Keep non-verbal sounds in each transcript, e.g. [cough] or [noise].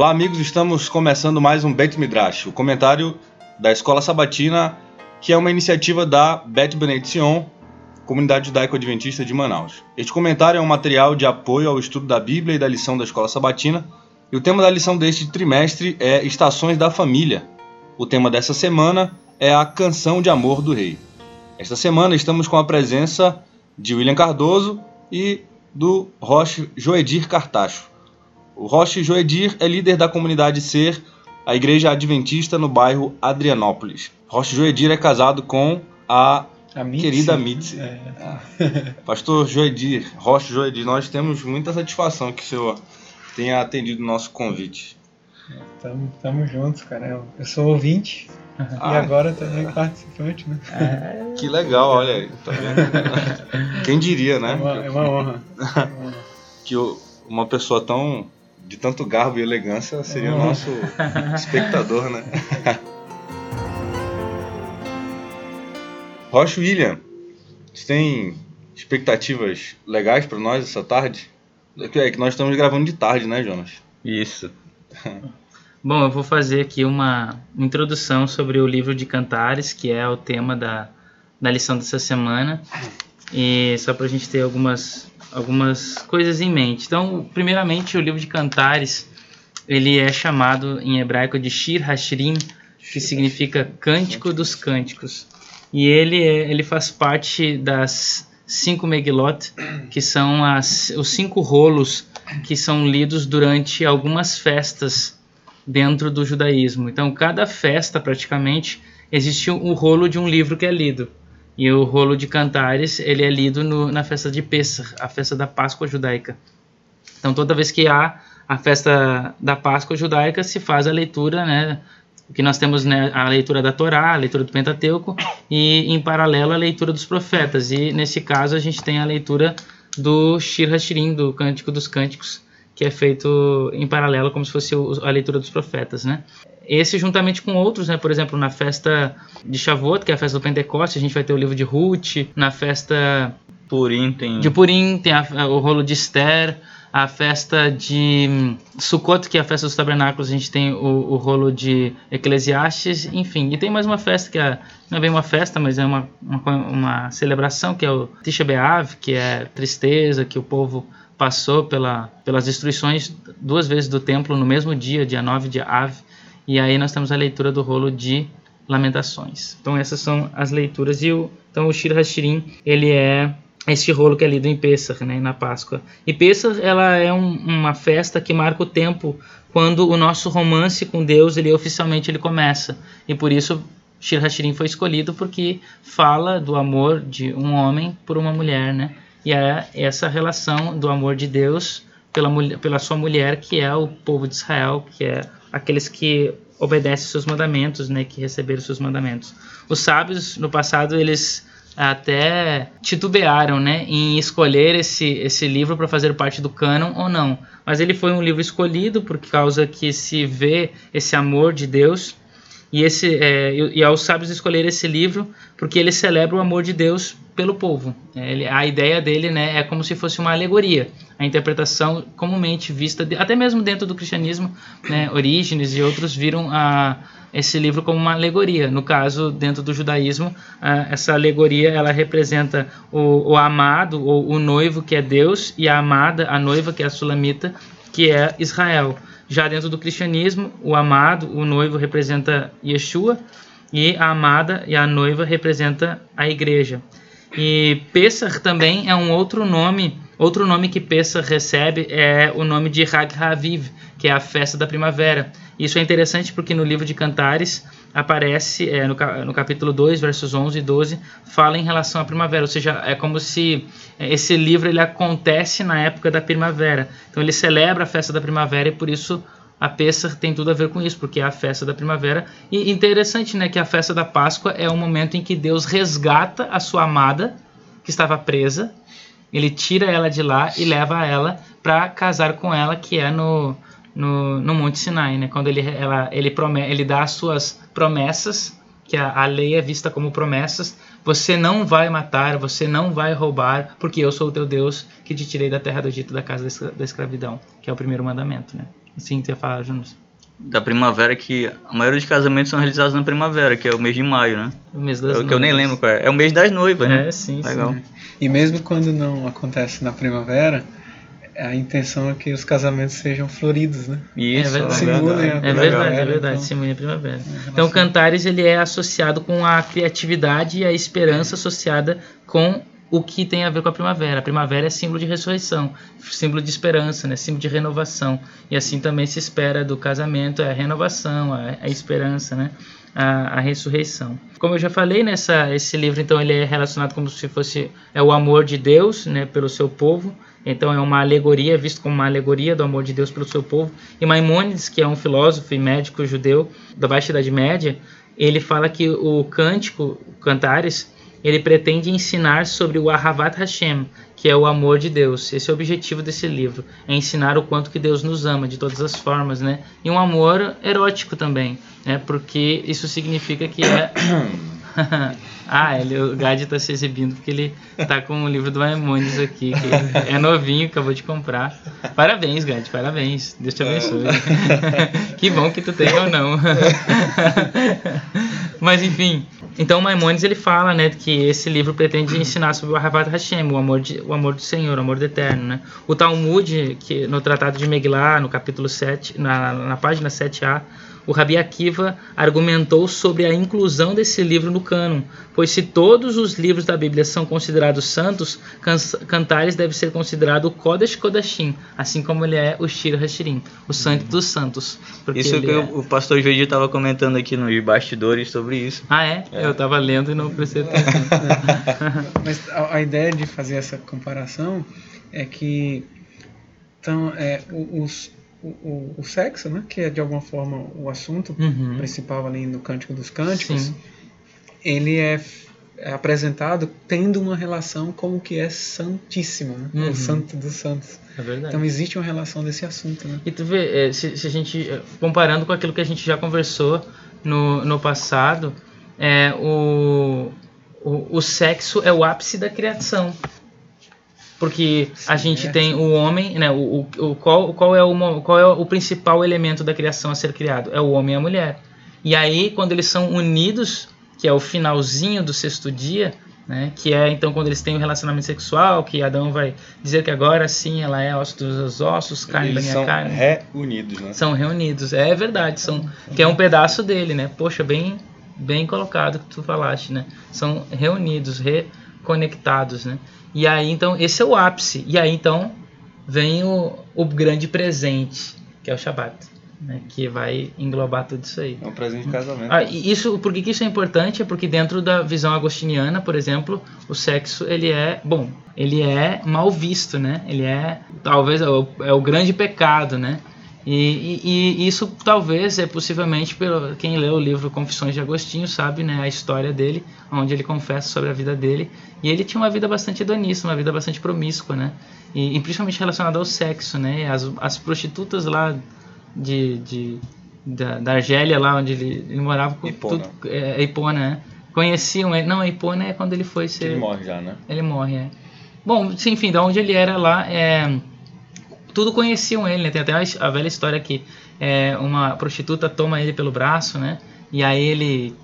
Olá, amigos, estamos começando mais um Bet Midrash, o comentário da Escola Sabatina, que é uma iniciativa da Bet Benediction, comunidade judaico-adventista de Manaus. Este comentário é um material de apoio ao estudo da Bíblia e da lição da Escola Sabatina, e o tema da lição deste trimestre é Estações da Família. O tema dessa semana é a Canção de Amor do Rei. Esta semana estamos com a presença de William Cardoso e do Roche Joedir Cartacho. O Roche Joedir é líder da comunidade Ser, a igreja adventista no bairro Adrianópolis. Roche Joedir é casado com a, a Mitzi. querida Mitzi. É. [laughs] Pastor Joedir, Roche Joedir, nós temos muita satisfação que o senhor tenha atendido o nosso convite. Estamos juntos, cara. Eu sou ouvinte [laughs] ah, e agora também participante, né? É. Que legal, olha aí. Tá [laughs] Quem diria, né? É uma, é uma honra. que uma pessoa tão de tanto garbo e elegância seria o nosso espectador, né? [laughs] Rocha William, você tem expectativas legais para nós essa tarde? É que nós estamos gravando de tarde, né, Jonas? Isso. [laughs] Bom, eu vou fazer aqui uma introdução sobre o livro de Cantares, que é o tema da, da lição dessa semana. E só para a gente ter algumas algumas coisas em mente. Então, primeiramente, o livro de Cantares, ele é chamado em hebraico de Shir Hashirim, que significa Cântico dos Cânticos. E ele, é, ele faz parte das cinco Megilot, que são as, os cinco rolos que são lidos durante algumas festas dentro do judaísmo. Então, cada festa, praticamente, existe o um rolo de um livro que é lido. E o rolo de cantares, ele é lido no, na festa de Pessah, a festa da Páscoa judaica. Então, toda vez que há a festa da Páscoa judaica, se faz a leitura, né? Que nós temos né, a leitura da Torá, a leitura do Pentateuco e, em paralelo, a leitura dos profetas. E, nesse caso, a gente tem a leitura do Shir Hashirim, do Cântico dos Cânticos, que é feito em paralelo, como se fosse a leitura dos profetas, né? Esse juntamente com outros, né? Por exemplo, na festa de Shavuot, que é a festa do Pentecoste, a gente vai ter o livro de Ruth. Na festa Purim tem... de Purim tem a, o rolo de Esther. A festa de Sukkot, que é a festa dos tabernáculos, a gente tem o, o rolo de Eclesiastes, enfim. E tem mais uma festa que é, não é bem uma festa, mas é uma, uma, uma celebração, que é o Tisha B'Av, que é tristeza, que o povo passou pela, pelas destruições duas vezes do templo no mesmo dia, dia 9 de Av. E aí nós temos a leitura do rolo de Lamentações. Então essas são as leituras. E o, então o Shir Hashirim, ele é este rolo que é lido em Pesach, né, na Páscoa. E Pesach ela é um, uma festa que marca o tempo quando o nosso romance com Deus ele oficialmente ele começa. E por isso Shir Hashirim foi escolhido porque fala do amor de um homem por uma mulher, né? E é essa relação do amor de Deus pela, pela sua mulher, que é o povo de Israel, que é aqueles que obedecem seus mandamentos, né, que receberam seus mandamentos. Os sábios no passado eles até titubearam, né, em escolher esse esse livro para fazer parte do cânon ou não. Mas ele foi um livro escolhido por causa que se vê esse amor de Deus e esse é, e aos sábios escolher esse livro porque ele celebra o amor de Deus pelo povo. É, ele, a ideia dele né, é como se fosse uma alegoria. A interpretação comumente vista, de, até mesmo dentro do cristianismo, né, Orígenes e outros viram a, esse livro como uma alegoria. No caso, dentro do judaísmo, a, essa alegoria ela representa o, o amado ou o noivo que é Deus e a amada, a noiva que é a sulamita, que é Israel. Já dentro do cristianismo, o amado, o noivo representa Yeshua e a amada e a noiva representa a igreja. E Pesach também é um outro nome, outro nome que Pesach recebe é o nome de Hag Haviv, que é a festa da primavera. Isso é interessante porque no livro de Cantares aparece, é, no, no, capítulo 2, versos 11 e 12, fala em relação à primavera, ou seja, é como se é, esse livro ele acontece na época da primavera. Então ele celebra a festa da primavera e por isso a Pesach tem tudo a ver com isso, porque é a festa da primavera. E interessante, né, que a festa da Páscoa é o momento em que Deus resgata a sua amada, que estava presa, ele tira ela de lá e leva ela para casar com ela, que é no, no, no Monte Sinai, né? Quando ele, ela, ele, promete, ele dá as suas promessas, que a, a lei é vista como promessas. Você não vai matar, você não vai roubar, porque eu sou o teu Deus que te tirei da terra do Egito, da casa da escravidão, que é o primeiro mandamento, né? Sim, tu ia falar, Jonas. Da primavera, que a maioria dos casamentos são realizados na primavera, que é o mês de maio, né? O mês das É o que eu nem lembro qual é. É o mês das noivas, né? É, sim, Legal. sim. E mesmo quando não acontece na primavera, a intenção é que os casamentos sejam floridos, né? Isso, É verdade. Simulem a É verdade, é verdade, então- simulem a primavera. Então, Cantares ele é associado com a criatividade e a esperança associada com o que tem a ver com a primavera. A primavera é símbolo de ressurreição, símbolo de esperança, né? símbolo de renovação. E assim também se espera do casamento é a renovação, a, a esperança, né? A, a ressurreição. Como eu já falei, nessa, esse livro então ele é relacionado como se fosse é o amor de Deus, né, pelo seu povo. Então é uma alegoria, visto como uma alegoria do amor de Deus pelo seu povo. E Maimônides, que é um filósofo e médico judeu da Baixa Idade Média, ele fala que o cântico, o Cantares, ele pretende ensinar sobre o Ahavat Hashem, que é o amor de Deus. Esse é o objetivo desse livro, é ensinar o quanto que Deus nos ama de todas as formas, né? E um amor erótico também, né? Porque isso significa que é [coughs] ah, ele, o Gad está se exibindo porque ele tá com o livro do Maimonides aqui, que é novinho, acabou de comprar. Parabéns, Gad, parabéns. Deus te abençoe. [laughs] que bom que tu tem ou não. [laughs] Mas enfim, então Maimonides ele fala, né, que esse livro pretende ensinar sobre o Ahavat Hashem, o amor, de, o amor do Senhor, o amor do Eterno, né? O Talmud, que no Tratado de Megillah, no capítulo 7, na, na página 7a, o Rabi Akiva argumentou sobre a inclusão desse livro no cânon, pois se todos os livros da Bíblia são considerados santos, Can- Cantares deve ser considerado o Kodesh Kodashim, assim como ele é o Shir Hashirim, o Santo dos Santos. Isso que é- o, pastor Joedi estava comentando aqui nos bastidores sobre isso. Ah, é? Eu tava lendo e não prestei atenção. [laughs] Mas a, a ideia de fazer essa comparação é que então, é, o, os- o, o, o sexo, né, que é de alguma forma o assunto Uhum. principal ali no Cântico dos Cânticos, Sim. ele é, é apresentado tendo uma relação com o que é santíssimo, né? Uhum. o santo dos santos. É verdade. Então existe uma relação desse assunto, né? E tu vê, eh, se, se a gente, eh, comparando com aquilo que a gente já conversou no, no passado, é, o, o, o sexo é o ápice da criação. Porque a gente Certo. tem o homem, né, o, o, o- qual, qual, é o, qual é o principal elemento da criação a ser criado? É o homem e a mulher. E aí, quando eles são unidos, que é o finalzinho do sexto dia, né, que é então quando eles têm um relacionamento sexual, que Adão vai dizer que agora sim ela é osso dos ossos, carne da Eles minha são carne. reunidos, né? São reunidos, é verdade, são que é um pedaço dele, né? Poxa, bem bem colocado que tu falaste, né? São reunidos, reconectados, né? E aí então esse é o ápice. E aí então vem o, o grande presente, que é o Shabat, né? Que vai englobar tudo isso aí. É um presente de casamento. Ah, isso, por que que isso é importante? É porque dentro da visão agostiniana, por exemplo, o sexo ele é bom, ele é mal visto, né? Ele é talvez é o, é o grande pecado, né? E, e- e isso talvez é possivelmente pelo quem leu o livro Confissões de Agostinho sabe, né? A história dele, onde ele confessa sobre a vida dele e ele tinha uma vida bastante hedonista, uma vida bastante promíscua, né? E, e principalmente relacionada ao sexo, né? As, as prostitutas lá de, de da, da Argélia lá onde ele, ele morava com Hipona. tudo é, Hipona, né? Conheciam ele. Não, a Hipona é quando ele foi ser. Ele morre já, né? Ele morre, é. Bom, enfim, da onde ele era lá, é, tudo conheciam ele, né? Tem até a, velha história que é, uma prostituta toma ele pelo braço, né? E aí ele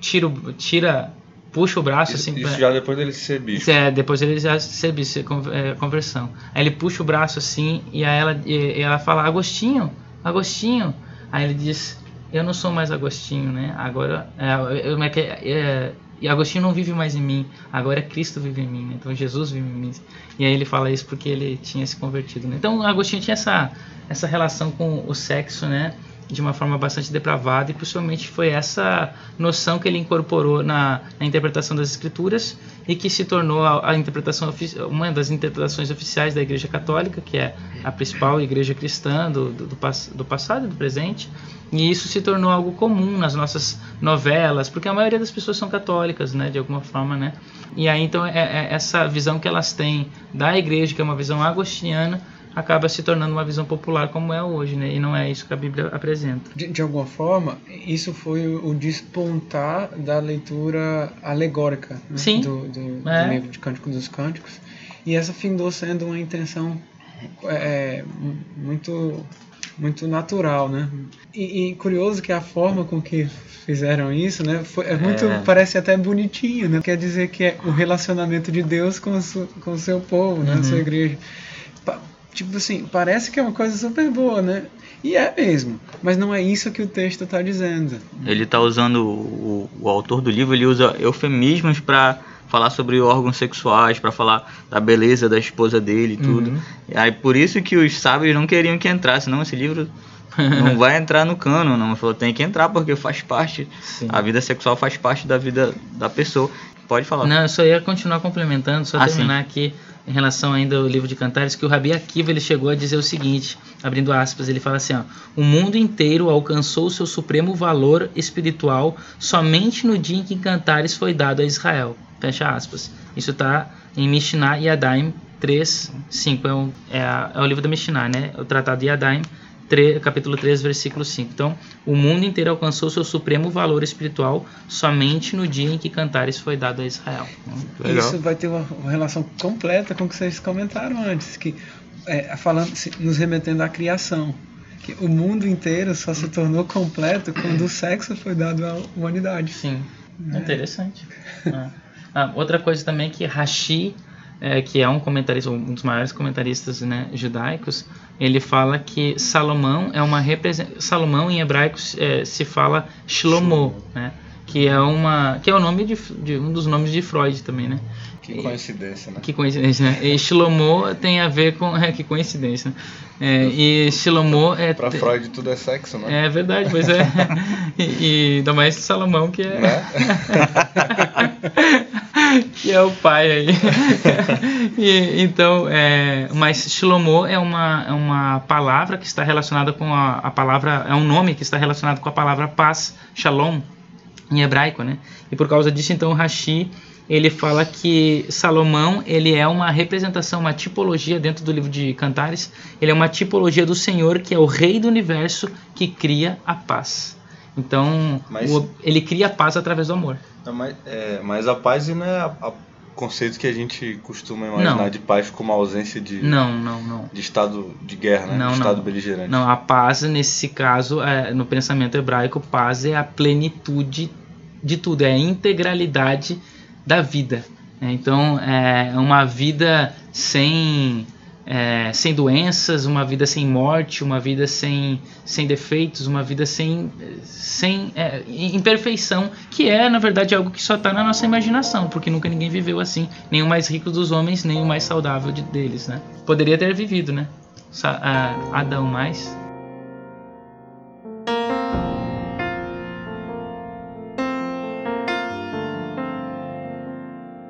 tira, tira puxa o braço Isso, assim. isso pra- já depois dele ser bicho. é, depois ele já isso, con- é, conversão. Aí ele puxa o braço assim e aí ela, e, ela fala, Agostinho, Agostinho. Aí ele diz, eu não sou mais Agostinho, né? Agora, é, eu- como é que é, é, e Agostinho não vive mais em mim, agora Cristo vive em mim, né? então Jesus vive em mim. E aí ele fala isso porque ele tinha se convertido. Né? Então Agostinho tinha essa, essa relação com o sexo, né? De uma forma bastante depravada e principalmente foi essa noção que ele incorporou na, na interpretação das escrituras e que se tornou a, a interpretação uma das interpretações oficiais da Igreja Católica que é a principal igreja cristã do, do, do, do passado e do presente e isso se tornou algo comum nas nossas novelas porque a maioria das pessoas são católicas né de alguma forma né. E aí então é, é essa visão que elas têm da igreja que é uma visão agostiniana acaba se tornando uma visão popular como é hoje, né? E não é isso que a Bíblia apresenta. De, de alguma forma, isso foi o, despontar da leitura alegórica né. Do, do, do É. livro de Cântico dos Cânticos. E essa findou sendo uma intenção é, mu- muito muito natural, né? E, e curioso que a forma com que fizeram isso, né? Foi, é muito, É. parece até bonitinho, né? Quer dizer que é o relacionamento de Deus com o, com o seu povo, né? A sua igreja. Tipo assim, parece que é uma coisa super boa, né? E é mesmo, mas não é isso que o texto está dizendo. Ele tá usando o, o autor do livro, ele usa eufemismos para falar sobre órgãos sexuais, para falar da beleza da esposa dele e tudo. Uhum. E aí por isso que os sábios não queriam que entrasse, não, esse livro [laughs] não vai entrar no cano, não. Falou, tem que entrar porque faz parte, Sim. a vida sexual faz parte da vida da pessoa. Pode falar. Não, eu só ia continuar complementando, só Ah, terminar aqui em relação ainda ao livro de Cantares, que o Rabi Akiva ele chegou a dizer o seguinte, abrindo aspas, ele fala assim, ó, o mundo inteiro alcançou seu supremo valor espiritual somente no dia em que Cantares foi dado a Israel. Fecha aspas. Isso está em Mishnah Yadayim 3, 5, é, o- é, a- é o livro da Mishnah, né? O tratado Yadayim, 3, capítulo 3, versículo 5. Então, o mundo inteiro alcançou seu supremo valor espiritual somente no dia em que Cantares foi dado a Israel. Legal. Isso vai ter uma, uma relação completa com o que vocês comentaram antes, que é, falando, nos remetendo à criação. Que o mundo inteiro só se tornou completo quando o sexo foi dado à humanidade. Sim, interessante. Ah. Ah, outra coisa também é que Rashi, é, que é um comentarista, um dos maiores comentaristas né, judaicos, ele fala que Salomão é uma representação. Salomão em hebraico é, se fala Shlomo, né? Que é uma, que é o nome de, de um dos nomes de Freud também, né? Que coincidência, né? Que coincidência, né? E Shlomo tem a ver com. É, [laughs] que coincidência, né? É, e Shlomo é. Pra te- Freud tudo é sexo, né? É verdade, pois é. [laughs] E, e ainda mais Salomão, que é. Né? [laughs] que é o pai aí. [laughs] E, então, é, mas Shlomo é uma, é uma palavra que está relacionada com a, a palavra, é um nome que está relacionado com a palavra paz, shalom, em hebraico, né? E por causa disso, então, Rashi, ele fala que Salomão, ele é uma representação, uma tipologia dentro do livro de Cantares, ele é uma tipologia do Senhor, que é o rei do universo, que cria a paz. Então, Mas- o- ele cria paz através do amor. Mas, é, mas a paz não é o conceito que a gente costuma imaginar Não. de paz como a ausência de, Não, não, não. de estado de guerra, né? Não, de estado não. beligerante. Não, a paz, nesse caso, é, no pensamento hebraico, paz é a plenitude de tudo, é a integralidade da vida. né? Então, é uma vida sem, é, sem doenças, uma vida sem morte, uma vida sem, sem defeitos, uma vida sem, sem é, imperfeição, que é, na verdade, algo que só está na nossa imaginação, porque nunca ninguém viveu assim, nem o mais rico dos homens, nem o mais saudável de- deles. Né? Poderia ter vivido, né? Adão mais,